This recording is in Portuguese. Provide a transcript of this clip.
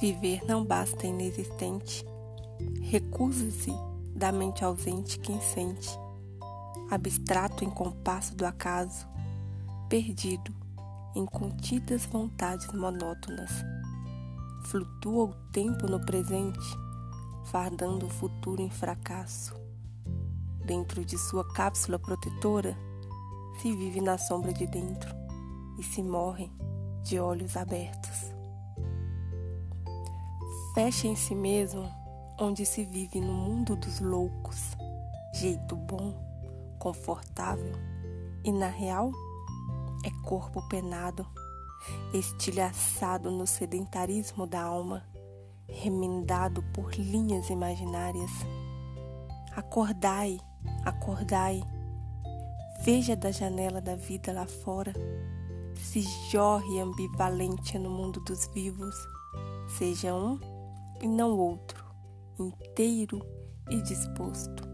Viver não basta inexistente. Recusa-se da mente ausente quem sente, abstrato em compasso do acaso, perdido em contidas vontades monótonas. Flutua o tempo no presente, fardando o futuro em fracasso. Dentro de sua cápsula protetora, se vive na sombra de dentro e se morre de olhos abertos. Fecha em si mesmo onde se vive no mundo dos loucos, jeito bom, confortável e na real é corpo penado, estilhaçado no sedentarismo da alma, remendado por linhas imaginárias. Acordai, acordai, veja da janela da vida lá fora, se jorre ambivalente no mundo dos vivos, seja um e não outro, inteiro e disposto.